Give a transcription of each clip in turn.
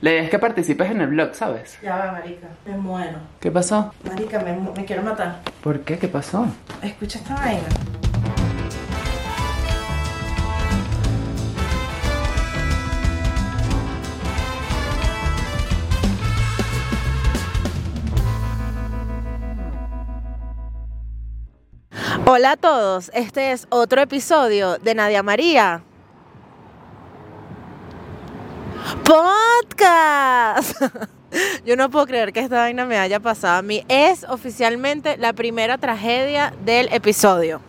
La idea es que participes en el blog, ¿sabes? Ya va, marica, me muero. ¿Qué pasó? Marica, me, mu- me quiero matar. ¿Por qué? ¿Qué pasó? Escucha esta vaina. Hola a todos, este es otro episodio de Nadia María. Podcast. Yo no puedo creer que esta vaina me haya pasado a mí. Es oficialmente la primera tragedia del episodio.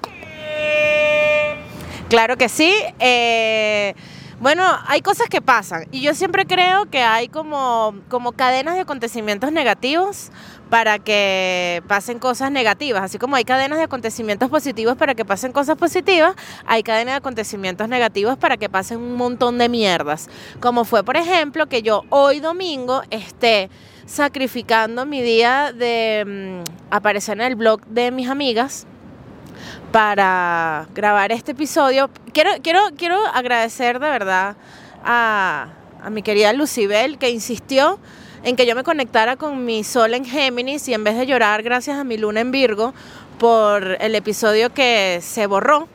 Claro que sí. eh, bueno, hay cosas que pasan y yo siempre creo que hay como, como cadenas de acontecimientos negativos para que pasen cosas negativas. Así como hay cadenas de acontecimientos positivos para que pasen cosas positivas, hay cadenas de acontecimientos negativos para que pasen un montón de mierdas. Como fue, por ejemplo, que yo hoy domingo esté sacrificando mi día de mm, aparecer en el blog de mis amigas para grabar este episodio. Quiero, quiero, quiero agradecer de verdad a, a mi querida Lucibel que insistió en que yo me conectara con mi sol en Géminis y en vez de llorar gracias a mi luna en Virgo por el episodio que se borró,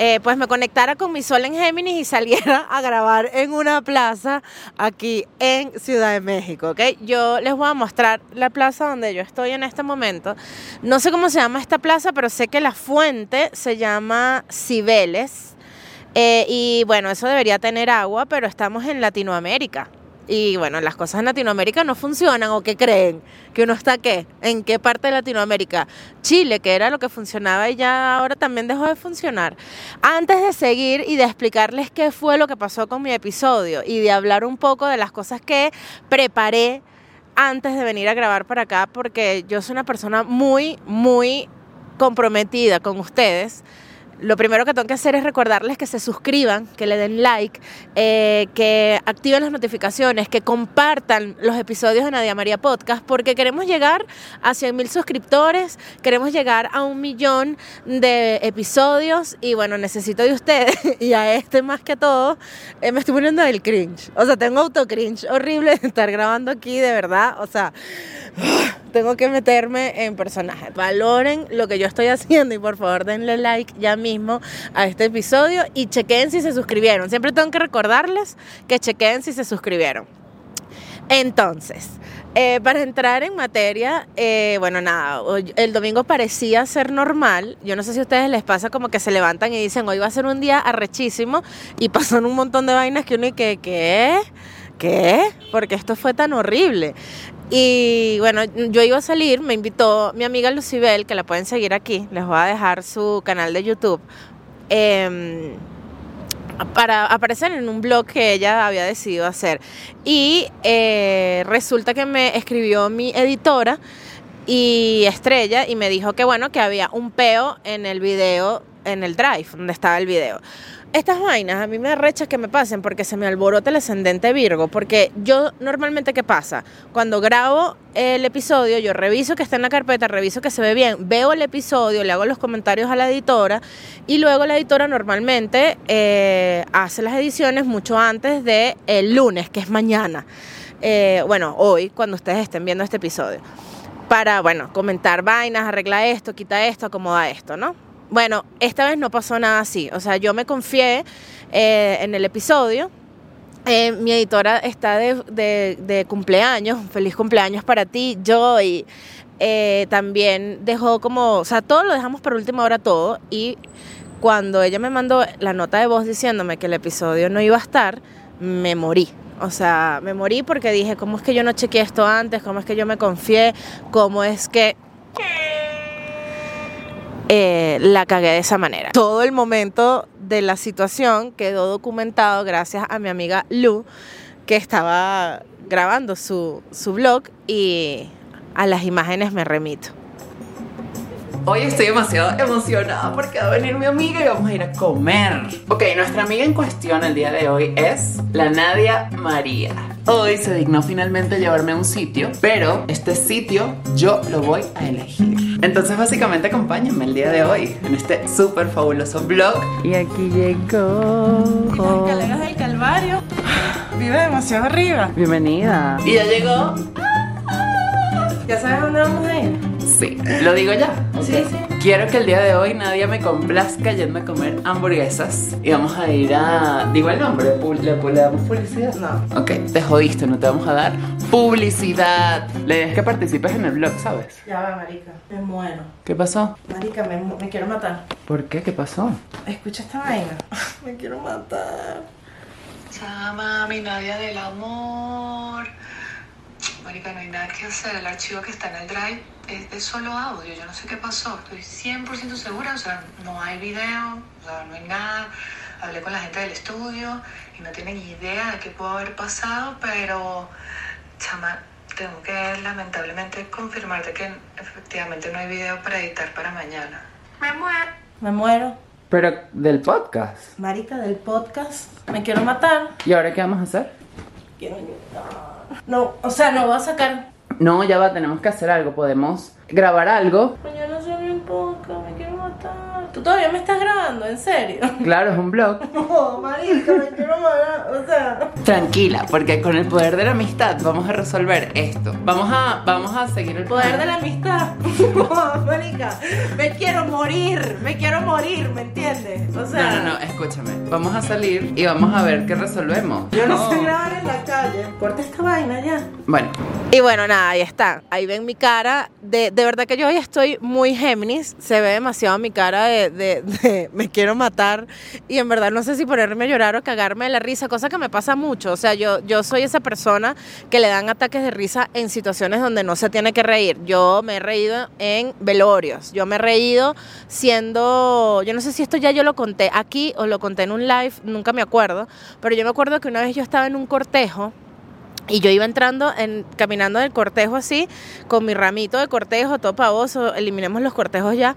eh, pues me conectara con mi sol en Géminis y saliera a grabar en una plaza aquí en Ciudad de México, ¿ok? Yo les voy a mostrar la plaza donde yo estoy en este momento. No sé cómo se llama esta plaza, pero sé que la fuente se llama Cibeles. Eh, y bueno, eso debería tener agua, pero estamos en Latinoamérica. Y bueno, las cosas en Latinoamérica no funcionan, ¿o qué creen? ¿Que uno está qué? ¿En qué parte de Latinoamérica? Chile, que era lo que funcionaba y ya ahora también dejó de funcionar. Antes de seguir y de explicarles qué fue lo que pasó con mi episodio y de hablar un poco de las cosas que preparé antes de venir a grabar para acá, porque yo soy una persona muy, muy comprometida con ustedes. Lo primero que tengo que hacer es recordarles que se suscriban, que le den like, eh, que activen las notificaciones, que compartan los episodios de Nadia María Podcast, porque queremos llegar a 100 mil suscriptores, queremos llegar a un millón de episodios y bueno, necesito de ustedes y a este más que todo, eh, me estoy poniendo del cringe. O sea, tengo auto cringe horrible de estar grabando aquí, de verdad. O sea, tengo que meterme en personaje. Valoren lo que yo estoy haciendo y por favor denle like ya mismo a este episodio y chequen si se suscribieron. Siempre tengo que recordarles que chequen si se suscribieron. Entonces, eh, para entrar en materia, eh, bueno, nada, el domingo parecía ser normal. Yo no sé si a ustedes les pasa como que se levantan y dicen, hoy va a ser un día arrechísimo y pasan un montón de vainas que uno y que, ¿qué? ¿Qué? Porque esto fue tan horrible. Y bueno, yo iba a salir, me invitó mi amiga Lucibel, que la pueden seguir aquí, les voy a dejar su canal de YouTube, em, para aparecer en un blog que ella había decidido hacer. Y eh, resulta que me escribió mi editora y Estrella y me dijo que bueno, que había un peo en el video, en el drive, donde estaba el video. Estas vainas a mí me arrecha que me pasen porque se me alborota el ascendente Virgo. Porque yo normalmente, ¿qué pasa? Cuando grabo el episodio, yo reviso que está en la carpeta, reviso que se ve bien, veo el episodio, le hago los comentarios a la editora y luego la editora normalmente eh, hace las ediciones mucho antes de el lunes, que es mañana. Eh, bueno, hoy, cuando ustedes estén viendo este episodio. Para, bueno, comentar vainas, arregla esto, quita esto, acomoda esto, ¿no? Bueno, esta vez no pasó nada así. O sea, yo me confié eh, en el episodio. Eh, mi editora está de, de- cumpleaños. Feliz cumpleaños para ti, Joy. Eh, también dejó como, o sea, todo lo dejamos para última hora todo. Y cuando ella me mandó la nota de voz diciéndome que el episodio no iba a estar, me morí. O sea, me morí porque dije, ¿cómo es que yo no chequeé esto antes? ¿Cómo es que yo me confié? ¿Cómo es que eh, la cagué de esa manera. Todo el momento de la situación quedó documentado gracias a mi amiga Lu, que estaba grabando su, su blog y a las imágenes me remito. Hoy estoy demasiado emocionada porque va a venir mi amiga y vamos a ir a comer. Ok, nuestra amiga en cuestión el día de hoy es la Nadia María. Hoy se dignó finalmente llevarme a un sitio, pero este sitio yo lo voy a elegir. Entonces básicamente acompáñenme el día de hoy en este súper fabuloso vlog. Y aquí llegó... Y las escaleras del Calvario. Vive demasiado arriba. Bienvenida. Y ya llegó. ¿Ya sabes dónde vamos a ir? Sí, lo digo ya. Sí, sí. Quiero que el día de hoy nadie me complazca yendo a comer hamburguesas. Y vamos a ir a. Digo el nombre, ¿le, le damos publicidad? No. Ok, te jodiste, no te vamos a dar publicidad. La idea es que participes en el blog, ¿sabes? Ya va, marica. Me muero. ¿Qué pasó? Marica, me, me quiero matar. ¿Por qué? ¿Qué pasó? Escucha esta vaina. Me quiero matar. Chama, mi Nadia del amor. Marica, no hay nada que hacer. El archivo que está en el drive es de solo audio. Yo no sé qué pasó. Estoy 100% segura. O sea, no hay video, o sea, no hay nada. Hablé con la gente del estudio y no tienen idea de qué pudo haber pasado, pero, chama, tengo que lamentablemente confirmarte que efectivamente no hay video para editar para mañana. Me muero. Me muero. Pero del podcast. Marica del podcast. Me quiero matar. ¿Y ahora qué vamos a hacer? Quiero llorar. No, o sea, no voy a sacar. No, ya va, tenemos que hacer algo. Podemos grabar algo. Mañana sube un podcast. ¿Tú todavía me estás grabando? ¿En serio? Claro, es un blog. No, marica, me quiero matar. O sea. Tranquila, porque con el poder de la amistad vamos a resolver esto. Vamos a, vamos a seguir el Poder de la amistad. No, marica, me quiero morir, me quiero morir, ¿me entiendes? O sea, No, no, no, escúchame. Vamos a salir y vamos a ver qué resolvemos. yo no sé grabar en la calle. Corta esta vaina ya. Bueno, Y bueno, nada, ahí está. Ahí ven mi cara. De, de verdad que yo hoy estoy muy Géminis. Se ve demasiado mi cara de, de- de me quiero matar. Y en verdad no sé si ponerme a llorar o cagarme de la risa, cosa que me pasa mucho. O sea, yo, yo soy esa persona que le dan ataques de risa en situaciones donde no se tiene que reír. Yo me he reído en velorios. Yo me he reído siendo. Yo no sé si esto ya yo lo conté aquí o lo conté en un live, nunca me acuerdo. Pero yo me acuerdo que una vez yo estaba en un cortejo. Y yo iba entrando, en, caminando en el cortejo así, con mi ramito de cortejo, todo pavoso, eliminemos los cortejos ya.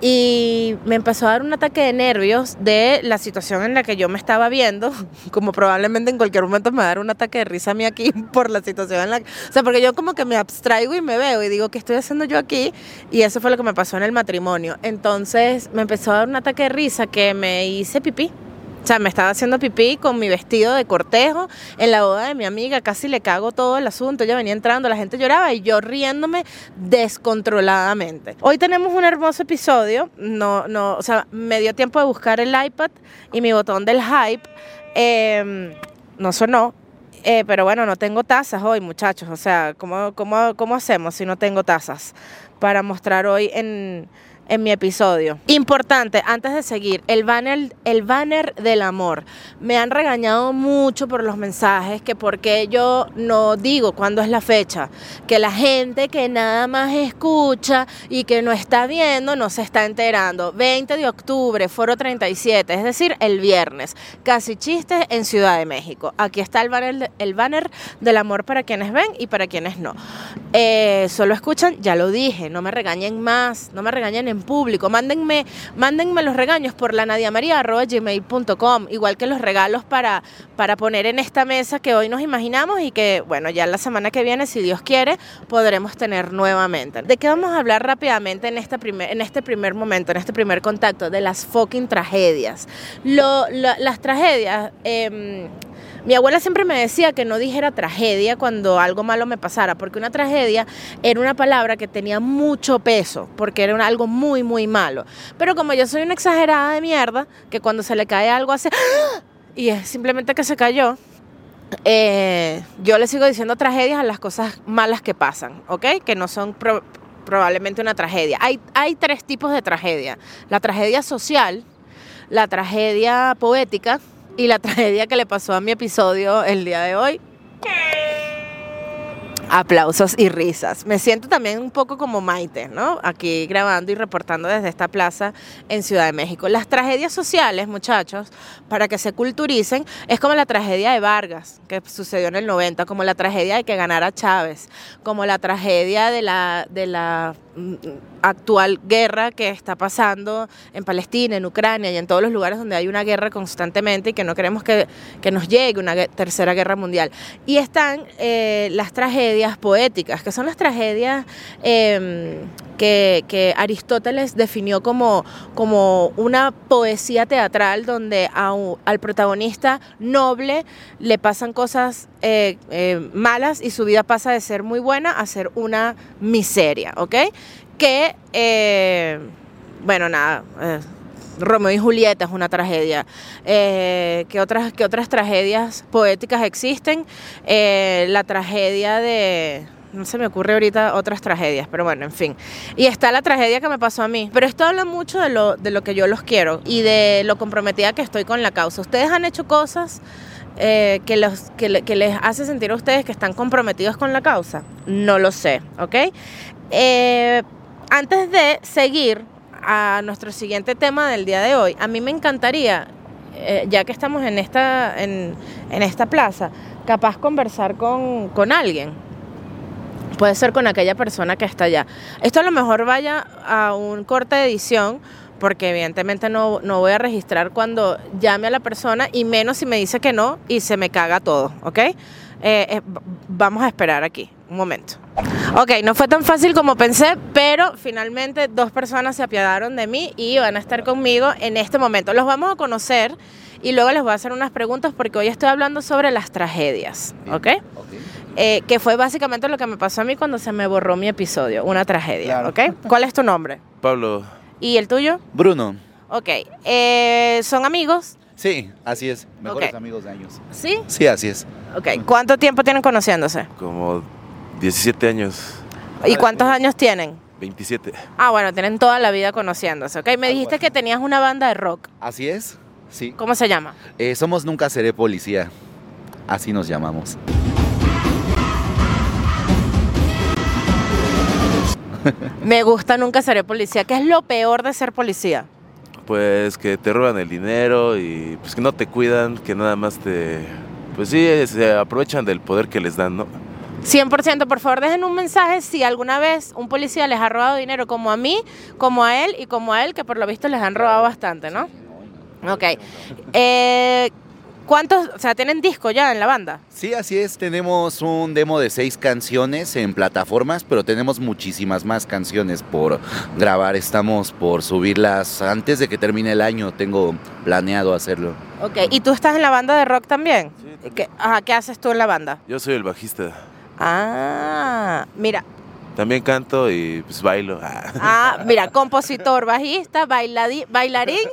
Y me empezó a dar un ataque de nervios de la situación en la que yo me estaba viendo, como probablemente en cualquier momento me va a dar un ataque de risa a mí aquí por la situación en la que... O sea, porque yo como que me abstraigo y me veo y digo, ¿qué estoy haciendo yo aquí? Y eso fue lo que me pasó en el matrimonio. Entonces me empezó a dar un ataque de risa que me hice pipí. O sea, me estaba haciendo pipí con mi vestido de cortejo en la boda de mi amiga, casi le cago todo el asunto, ella venía entrando, la gente lloraba y yo riéndome descontroladamente. Hoy tenemos un hermoso episodio, no, no, o sea, me dio tiempo de buscar el iPad y mi botón del hype eh, no sonó, eh, pero bueno, no tengo tazas hoy, muchachos. O sea, ¿cómo, cómo, cómo hacemos si no tengo tazas para mostrar hoy en, en mi episodio? Importante, antes de seguir, el banner, el banner del amor. Me han regañado mucho por los mensajes, que porque yo no digo cuándo es la fecha, que la gente que nada más escucha y que no está viendo no se está enterando. 20 de octubre, foro 37, es decir, el viernes. Casi chistes en Ciudad de México. Aquí está el banner, el banner del amor para quienes ven y para quienes no. Eh, solo escuchan, ya lo dije, no me regañen más, no me regañen en público. Mándenme, mándenme los regaños por la gmail.com igual que los regalos para, para poner en esta mesa que hoy nos imaginamos y que, bueno, ya la semana que viene, si Dios quiere, podremos tener nuevamente. ¿De qué vamos a hablar rápidamente en, esta primer, en este primer momento, en este primer contacto? De las fucking tragedias. Lo, la- las tragedias... em, mi abuela siempre me decía que no dijera tragedia cuando algo malo me pasara, porque una tragedia era una palabra que tenía mucho peso, porque era algo muy, muy malo. Pero como yo soy una exagerada de mierda, que cuando se le cae algo hace... ¡Ah! Y es simplemente que se cayó. eh, yo le sigo diciendo tragedias a las cosas malas que pasan, ¿ok? Que no son pro- probablemente una tragedia. Hay tres tipos de tragedia. La tragedia social, la tragedia poética y la tragedia que le pasó a mi episodio el día de hoy. Aplausos y risas. Me siento también un poco como Maite, ¿no? Aquí grabando y reportando desde esta plaza en Ciudad de México. Las tragedias sociales, muchachos, para que se culturicen, es como la tragedia de Vargas, que sucedió en el 90, como la tragedia de que ganara Chávez, como la tragedia de la, de la mm, actual guerra que está pasando en Palestina, en Ucrania y en todos los lugares donde hay una guerra constantemente y que no queremos que, que nos llegue una tercera guerra mundial. Y están eh, las tragedias poéticas, que son las tragedias eh, que, Aristóteles definió como, como una poesía teatral donde al protagonista noble le pasan cosas eh, eh, malas y su vida pasa de ser muy buena a ser una miseria, ¿ok? Que, eh, bueno, nada Romeo y Julieta es una tragedia. Eh, ¿qué, otras, ¿Qué otras tragedias poéticas existen? Eh, la tragedia de... No se me ocurre ahorita otras tragedias, pero bueno, en fin. Y está la tragedia que me pasó a mí. Pero esto habla mucho de lo, de lo que yo los quiero y de lo comprometida que estoy con la causa. Ustedes han hecho cosas eh, que, los, que, les hace sentir a ustedes que están comprometidos con la causa? No lo sé, ¿ok? Antes de seguir a nuestro siguiente tema del día de hoy, a mí me encantaría, eh, ya que estamos en esta, en, en esta plaza, capaz conversar con, con, alguien. Puede ser con aquella persona que está allá. Esto a lo mejor vaya a un corte de edición, porque evidentemente no, no voy a registrar cuando llame a la persona, y menos si me dice que no y se me caga todo, ¿ok? Eh, eh, vamos a esperar aquí, un momento. Ok, no fue tan fácil como pensé, pero finalmente dos personas se apiadaron de mí y van a estar conmigo en este momento. Los vamos a conocer y luego les voy a hacer unas preguntas porque hoy estoy hablando sobre las tragedias, ¿ok? okay. Eh, que fue básicamente lo que me pasó a mí cuando se me borró mi episodio, una tragedia, claro. ¿ok? ¿Cuál es tu nombre? Pablo. ¿Y el tuyo? Bruno. Ok, eh, ¿son amigos? Sí, así es. Mejores okay. amigos de años. ¿Sí? Sí, así es. Ok, ¿cuánto tiempo tienen conociéndose? Como 17 años. ¿Y cuántos años tienen? 27. Ah, bueno, tienen toda la vida conociéndose, ¿ok? Me dijiste que tenías una banda de rock. Así es, sí. ¿Cómo se llama? Eh, somos Nunca Seré Policía. Así nos llamamos. Me gusta Nunca Seré Policía. ¿Qué es lo peor de ser policía? Pues que te roban el dinero y pues que no te cuidan, que nada más te... Pues sí, se aprovechan del poder que les dan, ¿no? 100%, por favor dejen un mensaje si alguna vez un policía les ha robado dinero como a mí, como a él y como a él, que por lo visto les han robado bastante, ¿no? Ok. Eh, ¿Cuántos, o sea, tienen disco ya en la banda? Sí, así es. Tenemos un demo de seis canciones en plataformas, pero tenemos muchísimas más canciones por grabar. Estamos por subirlas antes de que termine el año. Tengo planeado hacerlo. Ok, ¿y tú estás en la banda de rock también? Sí, ¿Qué, ajá, ¿Qué haces tú en la banda? Yo soy el bajista. Ah, mira. También canto y pues bailo. Ah, mira, compositor, bajista, bailadí, bailarín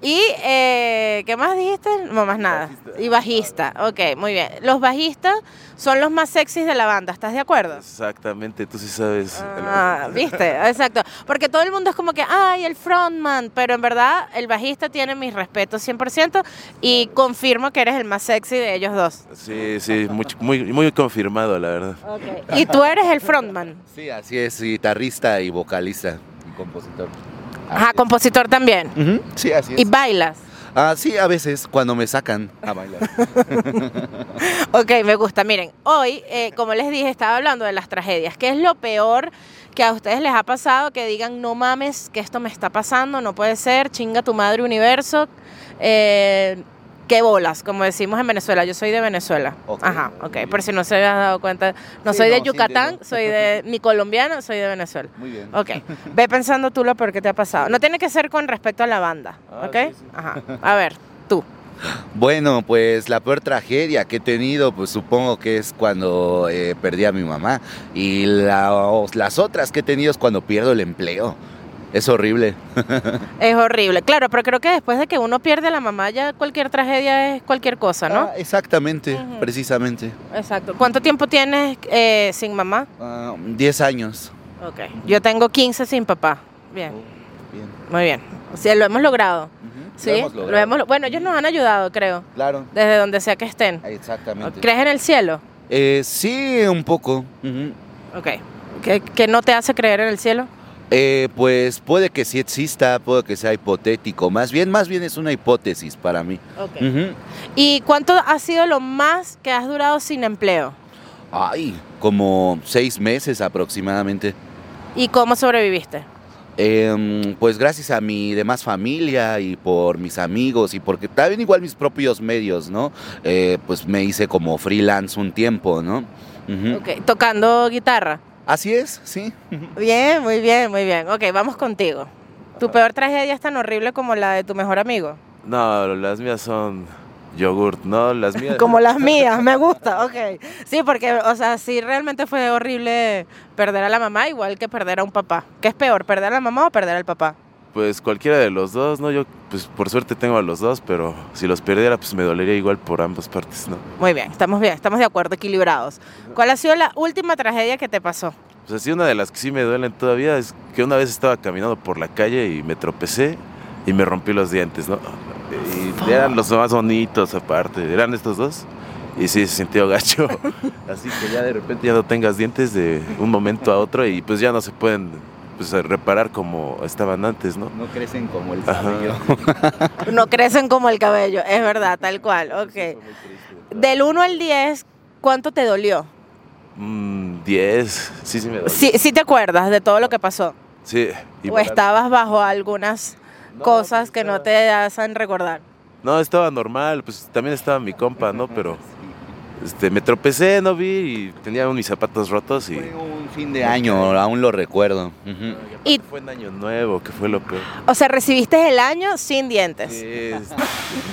y eh, ¿qué más dijiste? No más nada. Bajista. Y bajista. Ok, muy bien. Los bajistas son los más sexys de la banda, ¿estás de acuerdo? Exactamente, tú sí sabes. Ah, viste, exacto. Porque todo el mundo es como que, ay, el frontman, pero en verdad el bajista tiene mis respetos 100% y confirmo que eres el más sexy de ellos dos. Sí, sí, muy, muy, muy confirmado, la verdad. Okay. ¿Y tú eres el frontman? Sí, así es, guitarrista y vocalista y compositor. Ajá, compositor también. Uh -huh. Sí, así es. ¿Y bailas? Ah, sí, a veces cuando me sacan a bailar. ok, me gusta. Miren, hoy, eh, como les dije, estaba hablando de las tragedias. ¿Qué es lo peor que a ustedes les ha pasado? Que digan, no mames, que esto me está pasando, no puede ser, chinga tu madre universo. Eh, qué bolas, como decimos en Venezuela. Yo soy de Venezuela. Okay, Ajá, ok. Por si no se habían dado cuenta. No sí, soy de Yucatán, sí, soy de ni colombiano, soy de Venezuela. Muy bien. Ok. Ve pensando tú lo peor que te ha pasado. No tiene que ser con respecto a la banda, Ah, ¿ok? sí. Ajá. A ver, tú. Bueno, pues la peor tragedia que he tenido, pues supongo que es cuando eh, perdí a mi mamá. Y la, las otras que he tenido es cuando pierdo el empleo. Es horrible. Es horrible, claro, pero creo que después de que uno pierde a la mamá, ya cualquier tragedia es cualquier cosa, ¿no? Ah, exactamente, precisamente. Exacto. ¿Cuánto tiempo tienes eh, sin mamá? Ah, 10 años. Ok. Yo tengo 15 sin papá. Bien, Bien. muy bien. O sea, lo hemos logrado. Sí, Lo hemos logrado. hemos- bueno, ellos nos han ayudado, creo, Claro, desde donde sea que estén. exactamente. ¿Crees en el cielo? Eh, sí, un poco. Ujú. Ok. ¿Qué, qué no te hace creer en el cielo? Eh, pues puede que sí exista, puede que sea hipotético. Más bien, más bien es una hipótesis para mí. ¿Y cuánto ha sido lo más que has durado sin empleo? Ay, como seis meses aproximadamente. ¿Y cómo sobreviviste? Em, pues gracias a mi demás familia y por mis amigos y porque también igual mis propios medios, ¿no? Eh, pues me hice como freelance un tiempo, ¿no? Tocando guitarra. Así es, sí. Bien, muy bien, muy bien. Ok, vamos contigo. ¿Tu peor tragedia es tan horrible como la de tu mejor amigo? No, las mías son yogurt, ¿no? Las mías... Como las mías, me gusta, ok. Sí, porque, o sea, sí realmente fue horrible perder a la mamá, igual que perder a un papá. ¿Qué es peor, perder a la mamá o perder al papá? Pues cualquiera de los dos, ¿no? Yo, pues por suerte tengo a los dos, pero si los perdiera, pues me dolería igual por ambas partes, ¿no? Muy bien, estamos bien, estamos de acuerdo, equilibrados. ¿Cuál ha sido la última tragedia que te pasó? Pues así una de las que sí me duelen todavía es que una vez estaba caminando por la calle y me tropecé y me rompí los dientes, ¿no? Y eran los más bonitos aparte, eran estos dos. Y sí, se sintió gacho. Así que ya de repente ya no tengas dientes de un momento a otro y pues ya no se pueden pues, reparar como estaban antes, ¿no? No crecen como el cabello. No crecen como el cabello, es verdad, tal cual, ok. Del 1 al 10, ¿cuánto te dolió? Mm, 10, sí, sí me dolió. Sí, sí te acuerdas de todo lo que pasó. Sí. y ¿O para- estabas bajo algunas No, cosas pues que no te hacen recordar? No, estaba normal, pues también estaba mi compa, ¿no? Pero este, me tropecé, no vi y tenía mis zapatos rotos y... Fue un fin de año, aún lo recuerdo. Y- Fue en año nuevo, que fue lo peor. O sea, recibiste el año sin dientes. Es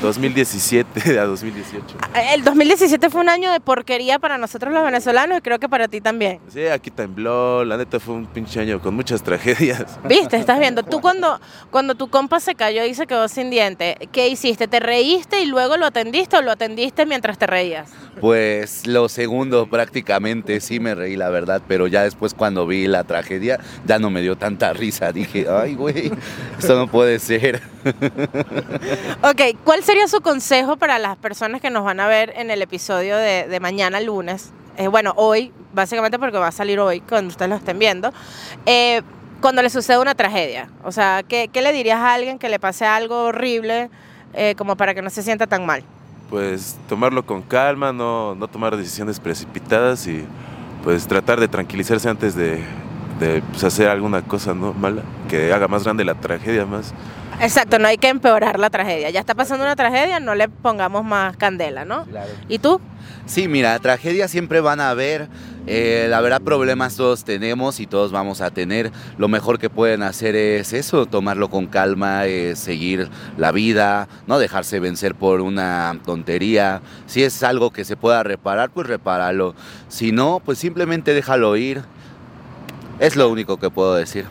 2017 a 2018. El 2017 fue un año de porquería para nosotros los venezolanos y creo que para ti también. Sí, aquí tembló, la neta fue un pinche año con muchas tragedias. ¿Viste? Estás viendo. Tú cuando, cuando tu compa se cayó y se quedó sin diente, ¿qué hiciste? ¿Te reíste y luego lo atendiste o lo atendiste mientras te reías? Pues lo segundo prácticamente, sí me reí la verdad, pero ya después cuando vi la tragedia ya no me dio tanta risa. Dije, ay güey, esto no puede ser. Ok, ¿cuál sería su consejo para las personas que nos van a ver en el episodio de, de mañana lunes? Eh, bueno, hoy, básicamente porque va a salir hoy, cuando ustedes lo estén viendo. Eh, cuando le sucede una tragedia. O sea, ¿qué, qué le dirías a alguien que le pase algo horrible eh, como para que no se sienta tan mal? Pues tomarlo con calma, no, no tomar decisiones precipitadas y pues tratar de tranquilizarse antes de, de, pues, hacer alguna cosa ¿no? mala, que haga más grande la tragedia más. Exacto, no hay que empeorar la tragedia. Ya está pasando una tragedia, no le pongamos más candela, ¿no? ¿Y tú? Sí, mira, tragedias siempre van a haber. Eh, la verdad, problemas todos tenemos y todos vamos a tener. Lo mejor que pueden hacer es eso, tomarlo con calma, eh, seguir la vida, no dejarse vencer por una tontería. Si es algo que se pueda reparar, pues repáralo. Si no, pues simplemente déjalo ir. Es lo único que puedo decir.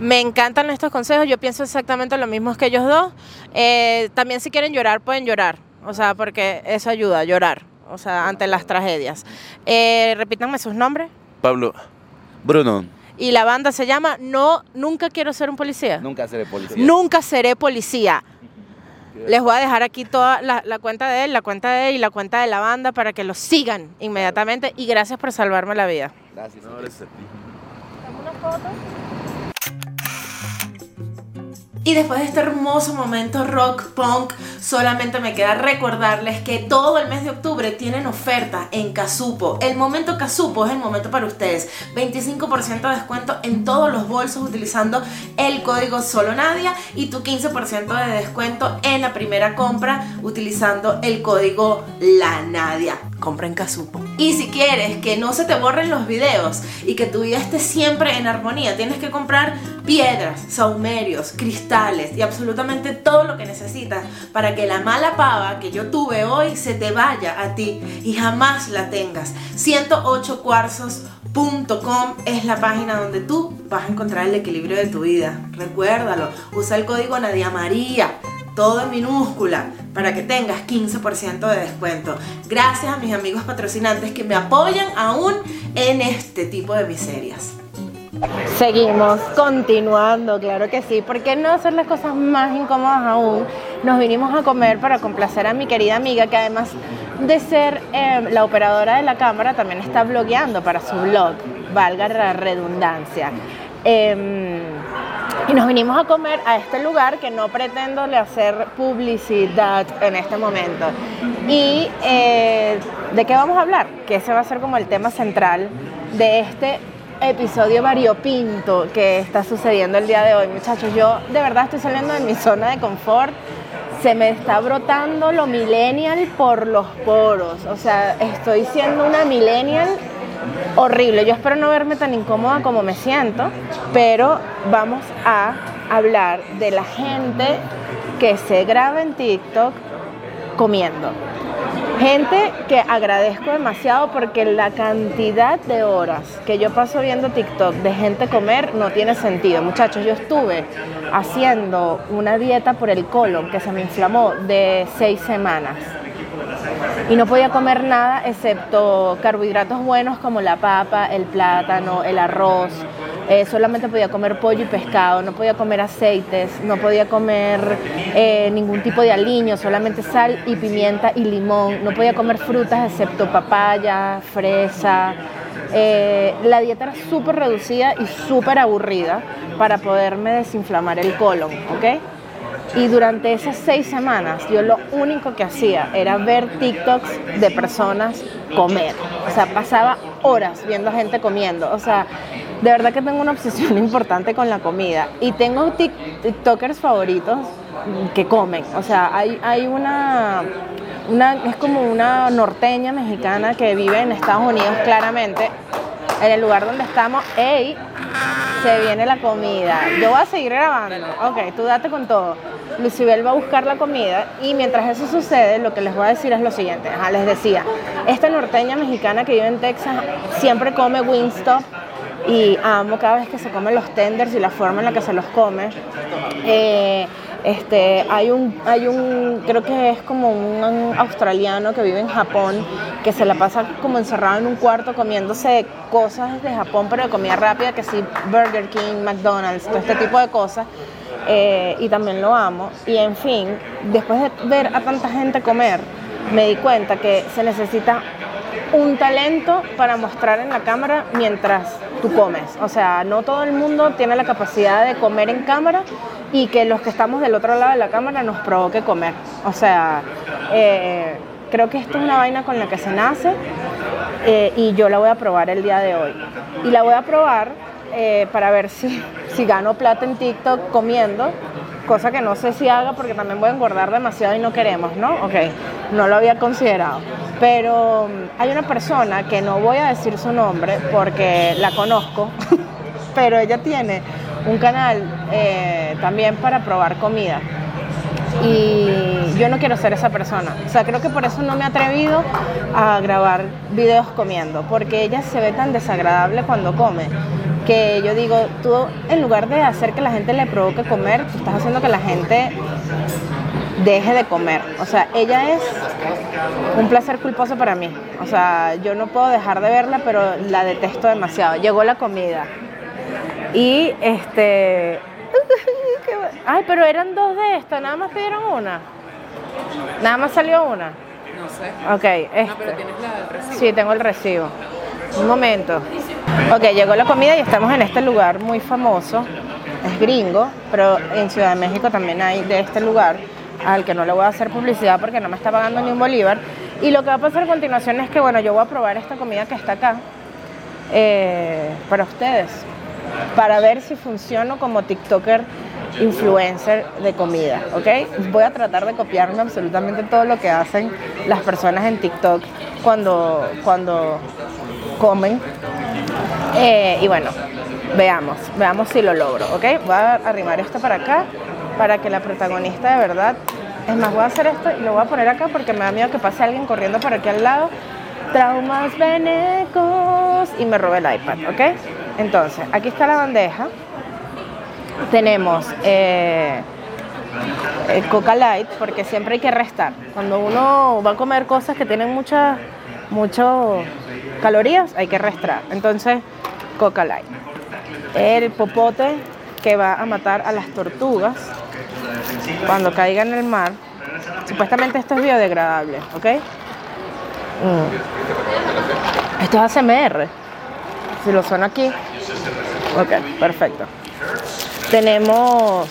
Me encantan estos consejos, yo pienso exactamente lo mismo que ellos dos. Eh, también si quieren llorar, pueden llorar, o sea, porque eso ayuda, llorar, o sea, ante las tragedias. Eh, repítanme sus nombres. Pablo, Bruno, Y la banda se llama No, Nunca Quiero Ser un Policía. nunca seré policía. Nunca seré policía. Les voy a dejar aquí toda la, la cuenta de él, la cuenta de él y la cuenta de la banda para que lo sigan inmediatamente. Y gracias por salvarme la vida. Gracias. no, gracias a ti. Y después de este hermoso momento rock punk, solamente me queda recordarles que todo el mes de octubre tienen oferta en Casupo. El momento Casupo es el momento para ustedes. 25% de descuento en todos los bolsos utilizando el código Solo Nadia y tu 15% de descuento en la primera compra utilizando el código La Nadia. Compra en Casupo. Y si quieres que no se te borren los videos y que tu vida esté siempre en armonía, tienes que comprar piedras, saumerios, cristales y absolutamente todo lo que necesitas para que la mala pava que yo tuve hoy se te vaya a ti y jamás la tengas. 108cuarzos.com es la página donde tú vas a encontrar el equilibrio de tu vida. Recuérdalo, usa el código Nadia María todo en minúscula, para que tengas 15% de descuento. Gracias a mis amigos patrocinantes que me apoyan aún en este tipo de miserias. Seguimos continuando, claro que sí. ¿Por qué no hacer las cosas más incómodas aún? Nos vinimos a comer para complacer a mi querida amiga que además de ser eh, la operadora de la cámara también está blogueando para su blog, valga la redundancia. Em, y nos vinimos a comer a este lugar que no pretendo le hacer publicidad en este momento. ¿Y eh, de qué vamos a hablar? Que ese va a ser como el tema central de este episodio variopinto que está sucediendo el día de hoy. Muchachos, yo de verdad estoy saliendo de mi zona de confort. Se me está brotando lo millennial por los poros. O sea, estoy siendo una millennial horrible. Yo espero no verme tan incómoda como me siento, pero vamos a hablar de la gente que se graba en TikTok comiendo. Gente que agradezco demasiado porque la cantidad de horas que yo paso viendo TikTok de gente comer no tiene sentido. Muchachos, yo estuve haciendo una dieta por el colon que se me inflamó de seis semanas y no podía comer nada excepto carbohidratos buenos como la papa, el plátano, el arroz. Eh, solamente podía comer pollo y pescado, no podía comer aceites, no podía comer eh, ningún tipo de aliño, solamente sal y pimienta y limón. No podía comer frutas excepto papaya, fresa. Eh, la dieta era súper reducida y súper aburrida para poderme desinflamar el colon, ¿ok? Y durante esas seis semanas yo lo único que hacía era ver TikToks de personas comer. O sea, pasaba horas viendo gente comiendo. O sea, de verdad que tengo una obsesión importante con la comida. Y tengo tik- TikTokers favoritos que comen. O sea, hay, hay una, una, es como una norteña mexicana que vive en Estados Unidos claramente. En el lugar donde estamos, ¡ey! Se viene la comida. Yo voy a seguir grabando. Ok, tú date con todo. Lucibel va a buscar la comida y mientras eso sucede, lo que les voy a decir es lo siguiente. Les decía, esta norteña mexicana que vive en Texas siempre come Wingstop y amo cada vez que se comen los tenders y la forma en la que se los come. Eh, este, hay un, hay un, creo que es como un australiano que vive en Japón, que se la pasa como encerrado en un cuarto comiéndose cosas de Japón, pero de comida rápida, que sí, Burger King, McDonald's, todo este tipo de cosas. Eh, y también lo amo. Y en fin, después de ver a tanta gente comer, me di cuenta que se necesita un talento para mostrar en la cámara mientras tú comes. O sea, no todo el mundo tiene la capacidad de comer en cámara y que los que estamos del otro lado de la cámara nos provoque comer. O sea, eh, creo que esto es una vaina con la que se nace eh, y yo la voy a probar el día de hoy. Y la voy a probar eh, para ver si, si gano plata en TikTok comiendo, cosa que no sé si haga porque también voy a engordar demasiado y no queremos, ¿no? Ok, no lo había considerado. Pero mm, hay una persona que no voy a decir su nombre porque la conozco, pero ella tiene un canal eh, también para probar comida. Y yo no quiero ser esa persona. O sea, creo que por eso no me he atrevido a grabar videos comiendo, porque ella se ve tan desagradable cuando come que yo digo, tú en lugar de hacer que la gente le provoque comer, tú estás haciendo que la gente deje de comer. O sea, ella es un placer culposo para mí. O sea, yo no puedo dejar de verla, pero la detesto demasiado. Llegó la comida. Y este... Ay, pero eran dos de estas, nada más pidieron una. Nada más salió una. No sé. Ok, este. No, pero tienes la del recibo. Sí, tengo el recibo. Un momento. Ok, llegó la comida y estamos en este lugar muy famoso. Es gringo, pero en Ciudad de México también hay de este lugar al que no le voy a hacer publicidad porque no me está pagando ni un bolívar. Y lo que va a pasar a continuación es que, bueno, yo voy a probar esta comida que está acá eh, para ustedes, para ver si funciono como TikToker influencer de comida, ¿ok? Voy a tratar de copiarme absolutamente todo lo que hacen las personas en TikTok cuando, cuando comen. Eh, y bueno, veamos, veamos si lo logro, ¿ok? Voy a arrimar esto para acá para que la protagonista de verdad... Es más, voy a hacer esto y lo voy a poner acá porque me da miedo que pase alguien corriendo por aquí al lado. Traumas venecos. Y me robe el iPad, ¿ok? Entonces, aquí está la bandeja. Tenemos eh, Coca Light, porque siempre hay que restar. Cuando uno va a comer cosas que tienen muchas mucho calorías, hay que restar. Entonces, Coca Light. El popote que va a matar a las tortugas cuando caiga en el mar. Supuestamente esto es biodegradable, ¿ok? Mm. Esto es ASMR. Si lo suena aquí. Ok, perfecto. Tenemos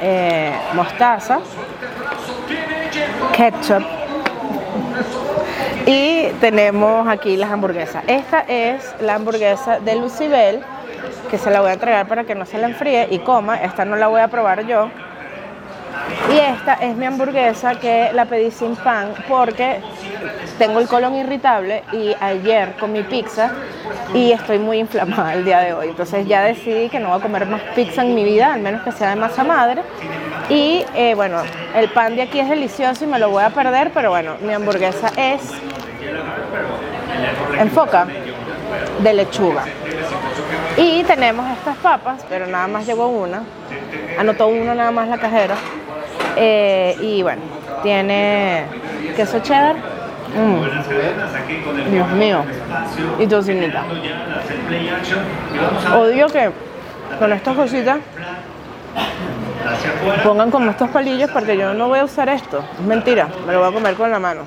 eh, mostaza, ketchup y tenemos aquí las hamburguesas. Esta es la hamburguesa de Lucibel, que se la voy a entregar para que no se la enfríe y coma. Esta no la voy a probar yo. Y esta es mi hamburguesa que la pedí sin pan porque tengo el colon irritable y ayer comí pizza y estoy muy inflamada el día de hoy. Entonces ya decidí que no voy a comer más pizza en mi vida, al menos que sea de masa madre. Y eh, bueno, el pan de aquí es delicioso y me lo voy a perder, pero bueno, mi hamburguesa es enfoca de lechuga. Y tenemos estas papas, pero nada más llegó una. Anotó uno nada más la cajera. Eh, y bueno, tiene queso cheddar. Mm. Dios mío. Y tocinita. Odio que con estas cositas pongan como estos palillos porque yo no voy a usar esto. Es mentira, me lo voy a comer con la mano.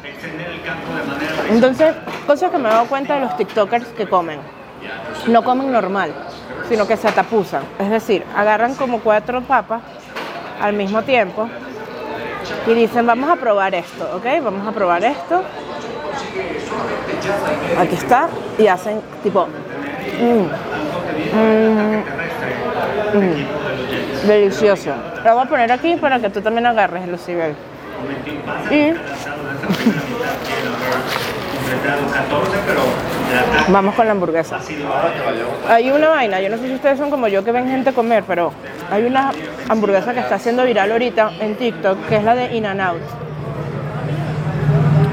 Entonces, cosas que me he dado cuenta de los TikTokers que comen. No comen normal, sino que se atapuzan. Es decir, agarran como cuatro papas al mismo tiempo y dicen, vamos a probar esto, ¿ok? Vamos a probar esto. Aquí está. Y hacen tipo... mm, mm, mm. Delicioso. Lo voy a poner aquí para que tú también agarres, Lucibel. Y vamos con la hamburguesa. Hay una vaina, yo no sé si ustedes son como yo que ven gente comer, pero hay una hamburguesa que está haciendo viral ahorita en TikTok, que es la de In and Out.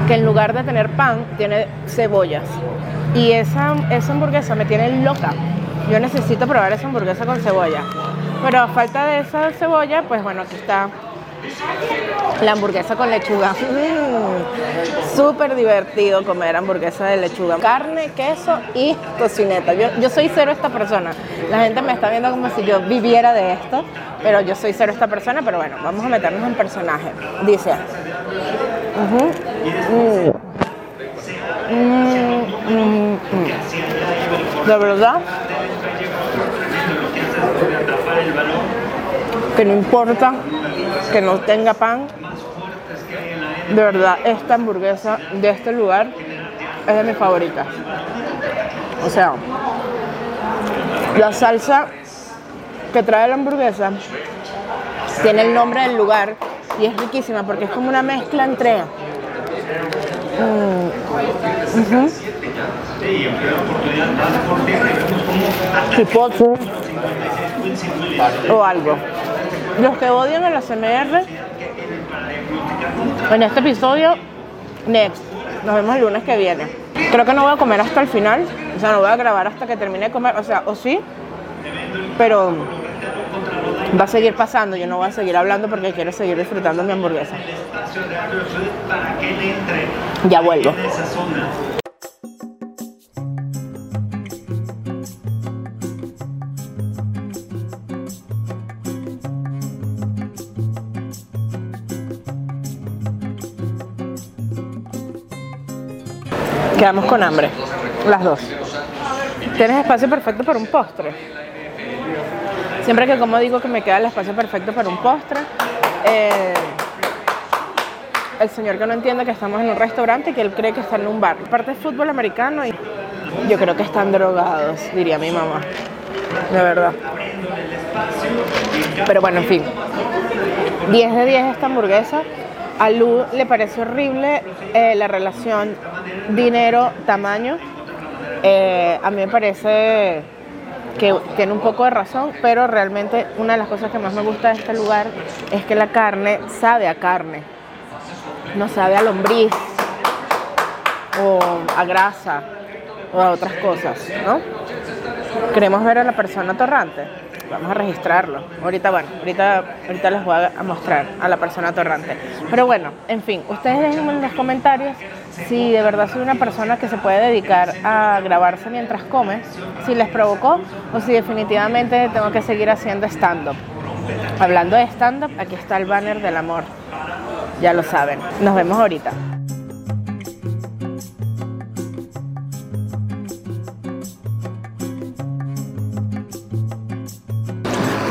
Que en lugar de tener pan, tiene cebollas. Y esa, esa hamburguesa me tiene loca. Yo necesito probar esa hamburguesa con cebolla. Pero a falta de esa cebolla, pues bueno, aquí está la hamburguesa con lechuga. Mm, Súper divertido comer hamburguesa de lechuga. Carne, queso y tocineta. Yo, yo soy cero esta persona. La gente me está viendo como si yo viviera de esto, pero yo soy cero esta persona. Pero bueno, vamos a meternos en personaje. Dice. De verdad que no importa que no tenga pan. De verdad, esta hamburguesa de este lugar es de mis favoritas. O sea, la salsa que trae la hamburguesa tiene el nombre del lugar y es riquísima porque es como una mezcla entre mm, o algo. Los que odian a la en este episodio, next. Nos vemos el lunes que viene. Creo que no voy a comer hasta el final, o sea, no voy a grabar hasta que termine de comer, o sea, o sí, pero va a seguir pasando, yo no voy a seguir hablando porque quiero seguir disfrutando mi hamburguesa. Ya vuelvo. Quedamos con hambre, las dos. ¿Tienes espacio perfecto para un postre? Siempre que como digo que me queda el espacio perfecto para un postre, eh, el señor que no entiende que estamos en un restaurante y que él cree que está en un bar. Parte de fútbol americano y yo creo que están drogados, diría mi mamá. De verdad. Pero bueno, en fin. 10 de 10 esta hamburguesa. A Lu le parece horrible eh, la relación dinero-tamaño. Eh, a mí me parece que tiene un poco de razón, pero realmente una de las cosas que más me gusta de este lugar es que la carne sabe a carne, no sabe a lombriz o a grasa o a otras cosas, ¿no? Queremos ver a la persona torrante, vamos a registrarlo. Ahorita, bueno, ahorita, ahorita les voy a mostrar a la persona torrante. Pero bueno, en fin, ustedes déjenme en los comentarios si de verdad soy una persona que se puede dedicar a grabarse mientras come, si les provocó o si definitivamente tengo que seguir haciendo stand-up. Hablando de stand-up, aquí está el banner del amor. Ya lo saben. Nos vemos ahorita.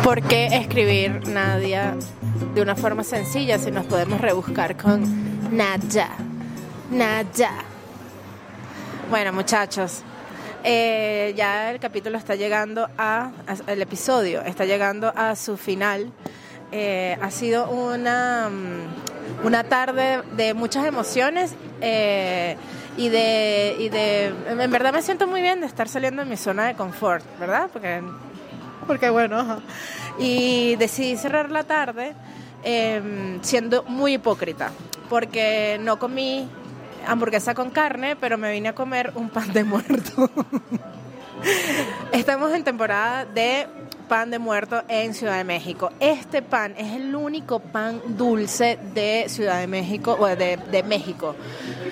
¿Por qué escribir Nadia de una forma sencilla si nos podemos rebuscar con Nadia? Nadia. Bueno, muchachos, eh, ya el capítulo está llegando a, a- el episodio está llegando a su final. Eh, ha sido una, mm, una tarde de muchas emociones eh, y de, y de, en verdad me siento muy bien de estar saliendo de mi zona de confort, ¿verdad? Porque, porque bueno, y decidí cerrar la tarde eh, siendo muy hipócrita, porque no comí hamburguesa con carne, pero me vine a comer un pan de muerto. Estamos en temporada de pan de muerto en Ciudad de México. Este pan es el único pan dulce de Ciudad de México, o de, de México.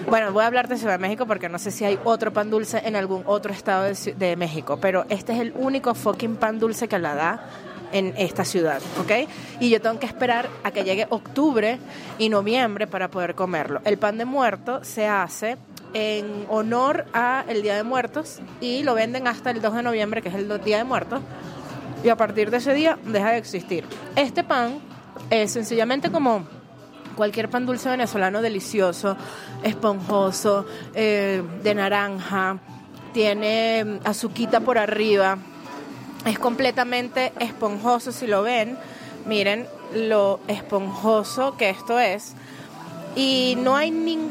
Bueno, voy a hablar de Ciudad de México porque no sé si hay otro pan dulce en algún otro estado de, de México, pero este es el único fucking pan dulce que la da en esta ciudad, ¿ok? Y yo tengo que esperar a que llegue octubre y noviembre para poder comerlo. El pan de muerto se hace en honor a el Día de Muertos y lo venden hasta el 2 de noviembre, que es el Día de Muertos, y a partir de ese día deja de existir. Este pan es sencillamente como cualquier pan dulce venezolano delicioso, esponjoso, eh, de naranja, tiene mm, azuquita por arriba, es completamente esponjoso si lo ven. Miren lo esponjoso que esto es. Y no hay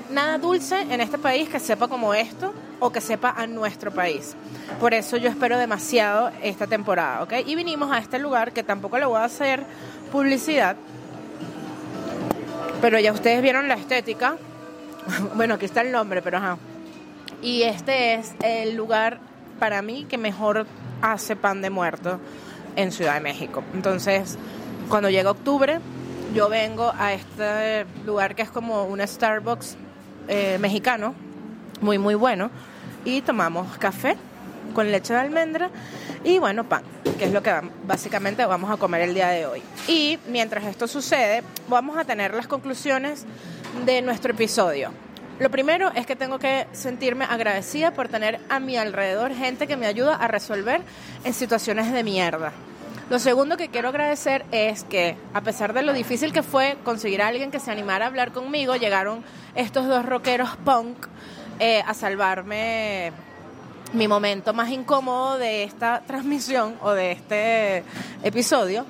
nada dulce en este país que sepa como esto o que sepa a nuestro país. Por eso yo espero demasiado esta temporada, ¿ok? Y vinimos a este lugar que tampoco le voy a hacer publicidad, pero ya ustedes vieron la estética. bueno, aquí está el nombre, pero ajá. Y este es el lugar para mí que mejor hace pan de muerto en Ciudad de México. Entonces, cuando llega octubre, yo vengo a este lugar que es como un Starbucks eh, mexicano, muy, muy bueno, y tomamos café con leche de almendra y bueno, pan, que es lo que básicamente vamos a comer el día de hoy. Y mientras esto sucede, vamos a tener las conclusiones de nuestro episodio. Lo primero es que tengo que sentirme agradecida por tener a mi alrededor gente que me ayuda a resolver en situaciones de mierda. Lo segundo que quiero agradecer es que, a pesar de lo difícil que fue conseguir a alguien que se animara a hablar conmigo, llegaron estos dos rockeros punk eh, a salvarme mi momento más incómodo de esta transmisión o de este episodio.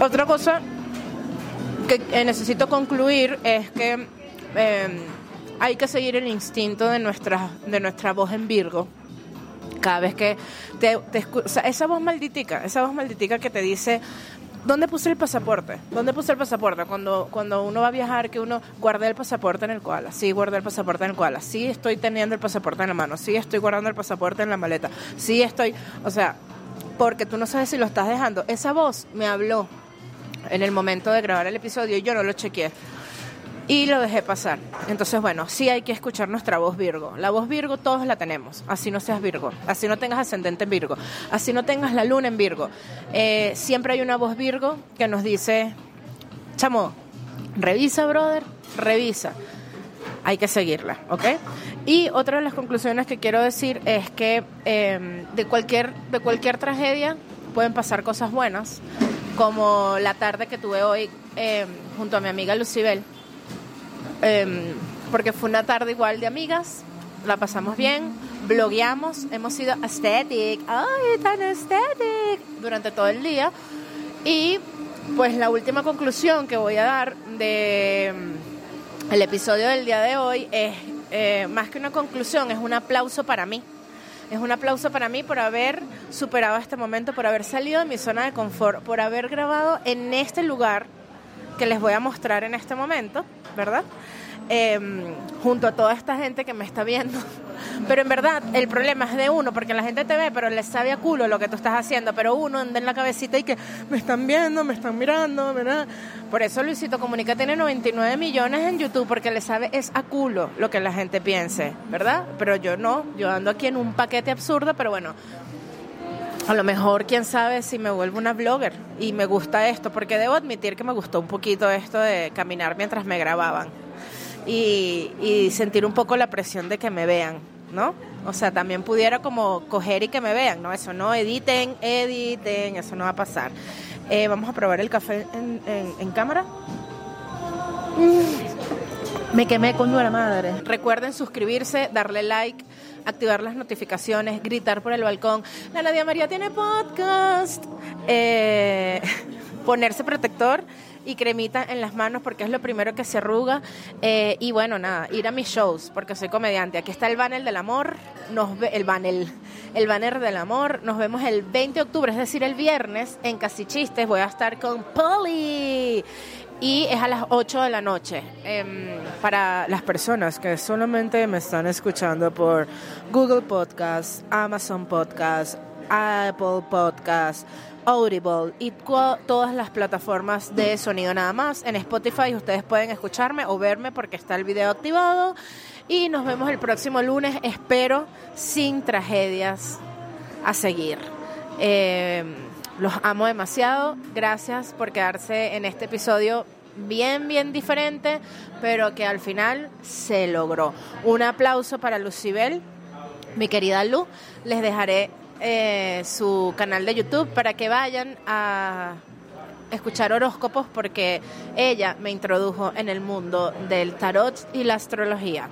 Otra cosa que eh, necesito concluir es que eh, hay que seguir el instinto de nuestra, de nuestra voz en Virgo. Cada vez que te, te esa voz malditica, esa voz malditica que te dice, ¿dónde puse el pasaporte? ¿Dónde puse el pasaporte? Cuando, cuando uno va a viajar, que uno guarde el pasaporte en el koala. Sí, guardé el pasaporte en el koala. Sí, estoy teniendo el pasaporte en la mano. Sí, estoy guardando el pasaporte en la maleta. Sí, estoy, o sea, porque tú no sabes si lo estás dejando. Esa voz me habló en el momento de grabar el episodio y yo no lo chequeé. Y lo dejé pasar. Entonces, bueno, sí hay que escuchar nuestra voz Virgo. La voz Virgo todos la tenemos. Así no seas Virgo. Así no tengas ascendente en Virgo. Así no tengas la luna en Virgo. Eh, siempre hay una voz Virgo que nos dice, chamo, revisa, brother, revisa. Hay que seguirla, ¿ok? Y otra de las conclusiones que quiero decir es que eh, de, cualquier, de cualquier tragedia pueden pasar cosas buenas, como la tarde que tuve hoy eh, junto a mi amiga Lucibel, eh, porque fue una tarde igual de amigas, la pasamos bien, blogueamos, hemos sido aesthetic, ay, tan aesthetic, durante todo el día. Y pues la última conclusión que voy a dar de mm, el episodio del día de hoy es, eh, más que una conclusión, es un aplauso para mí. Es un aplauso para mí por haber superado este momento, por haber salido de mi zona de confort, por haber grabado en este lugar que les voy a mostrar en este momento, ¿verdad? Eh, junto a toda esta gente que me está viendo. Pero en verdad el problema es de uno, porque la gente te ve, pero les sabe a culo lo que tú estás haciendo, pero uno anda en la cabecita y que me están viendo, me están mirando, ¿verdad? Por eso Luisito Comunica tiene 99 millones en YouTube, porque le sabe es a culo lo que la gente piense, ¿verdad? Pero yo no, yo ando aquí en un paquete absurdo, pero bueno, a lo mejor, quién sabe si me vuelvo una blogger y me gusta esto, porque debo admitir que me gustó un poquito esto de caminar mientras me grababan y, sentir un poco la presión de que me vean, ¿no? O sea, también pudiera como coger y que me vean, ¿no? Eso no, editen, editen, eso no va a pasar. Eh, vamos a probar el café en, cámara. Me quemé, coño de la madre. Recuerden suscribirse, darle like, activar las notificaciones, gritar por el balcón. La Nadia María tiene podcast. Eh, ponerse protector y cremita en las manos porque es lo primero que se arruga. Eh, y bueno, nada, ir a mis shows porque soy comediante. Aquí está el banner del amor, nos ve, el banner, el banner del amor. Nos vemos el 20 de octubre, es decir, el viernes en Casichistes. Voy a estar con Polly y es a las 8 de la noche. Em, para las personas que solamente me están escuchando por Google Podcast, Amazon Podcast, Apple Podcast, Audible y todas las plataformas de sonido nada más. En Spotify ustedes pueden escucharme o verme porque está el video activado. Y nos vemos el próximo lunes, espero, sin tragedias a seguir. Eh, los amo demasiado. Gracias por quedarse en este episodio bien, bien diferente, pero que al final se logró. Un aplauso para Lucibel, mi querida Lu. Les dejaré eh, su canal de YouTube para que vayan a escuchar horóscopos porque ella me introdujo en el mundo del tarot y la astrología.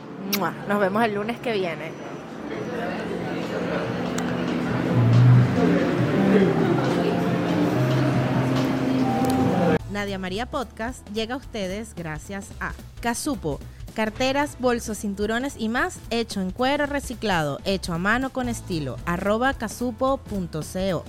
Nos vemos el lunes que viene. Nadia María Podcast llega a ustedes gracias a Casupo, carteras, bolsos, cinturones y más hecho en cuero reciclado, hecho a mano con estilo, arroba casupo.co.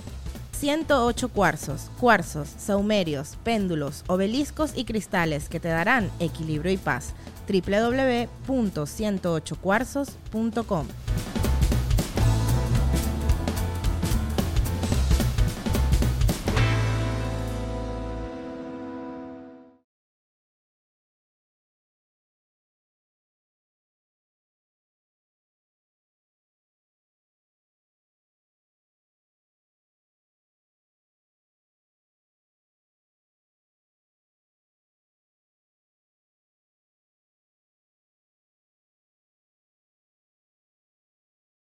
108 cuarzos, cuarzos, saumerios, péndulos, obeliscos y cristales que te darán equilibrio y paz. www.108cuarzos.com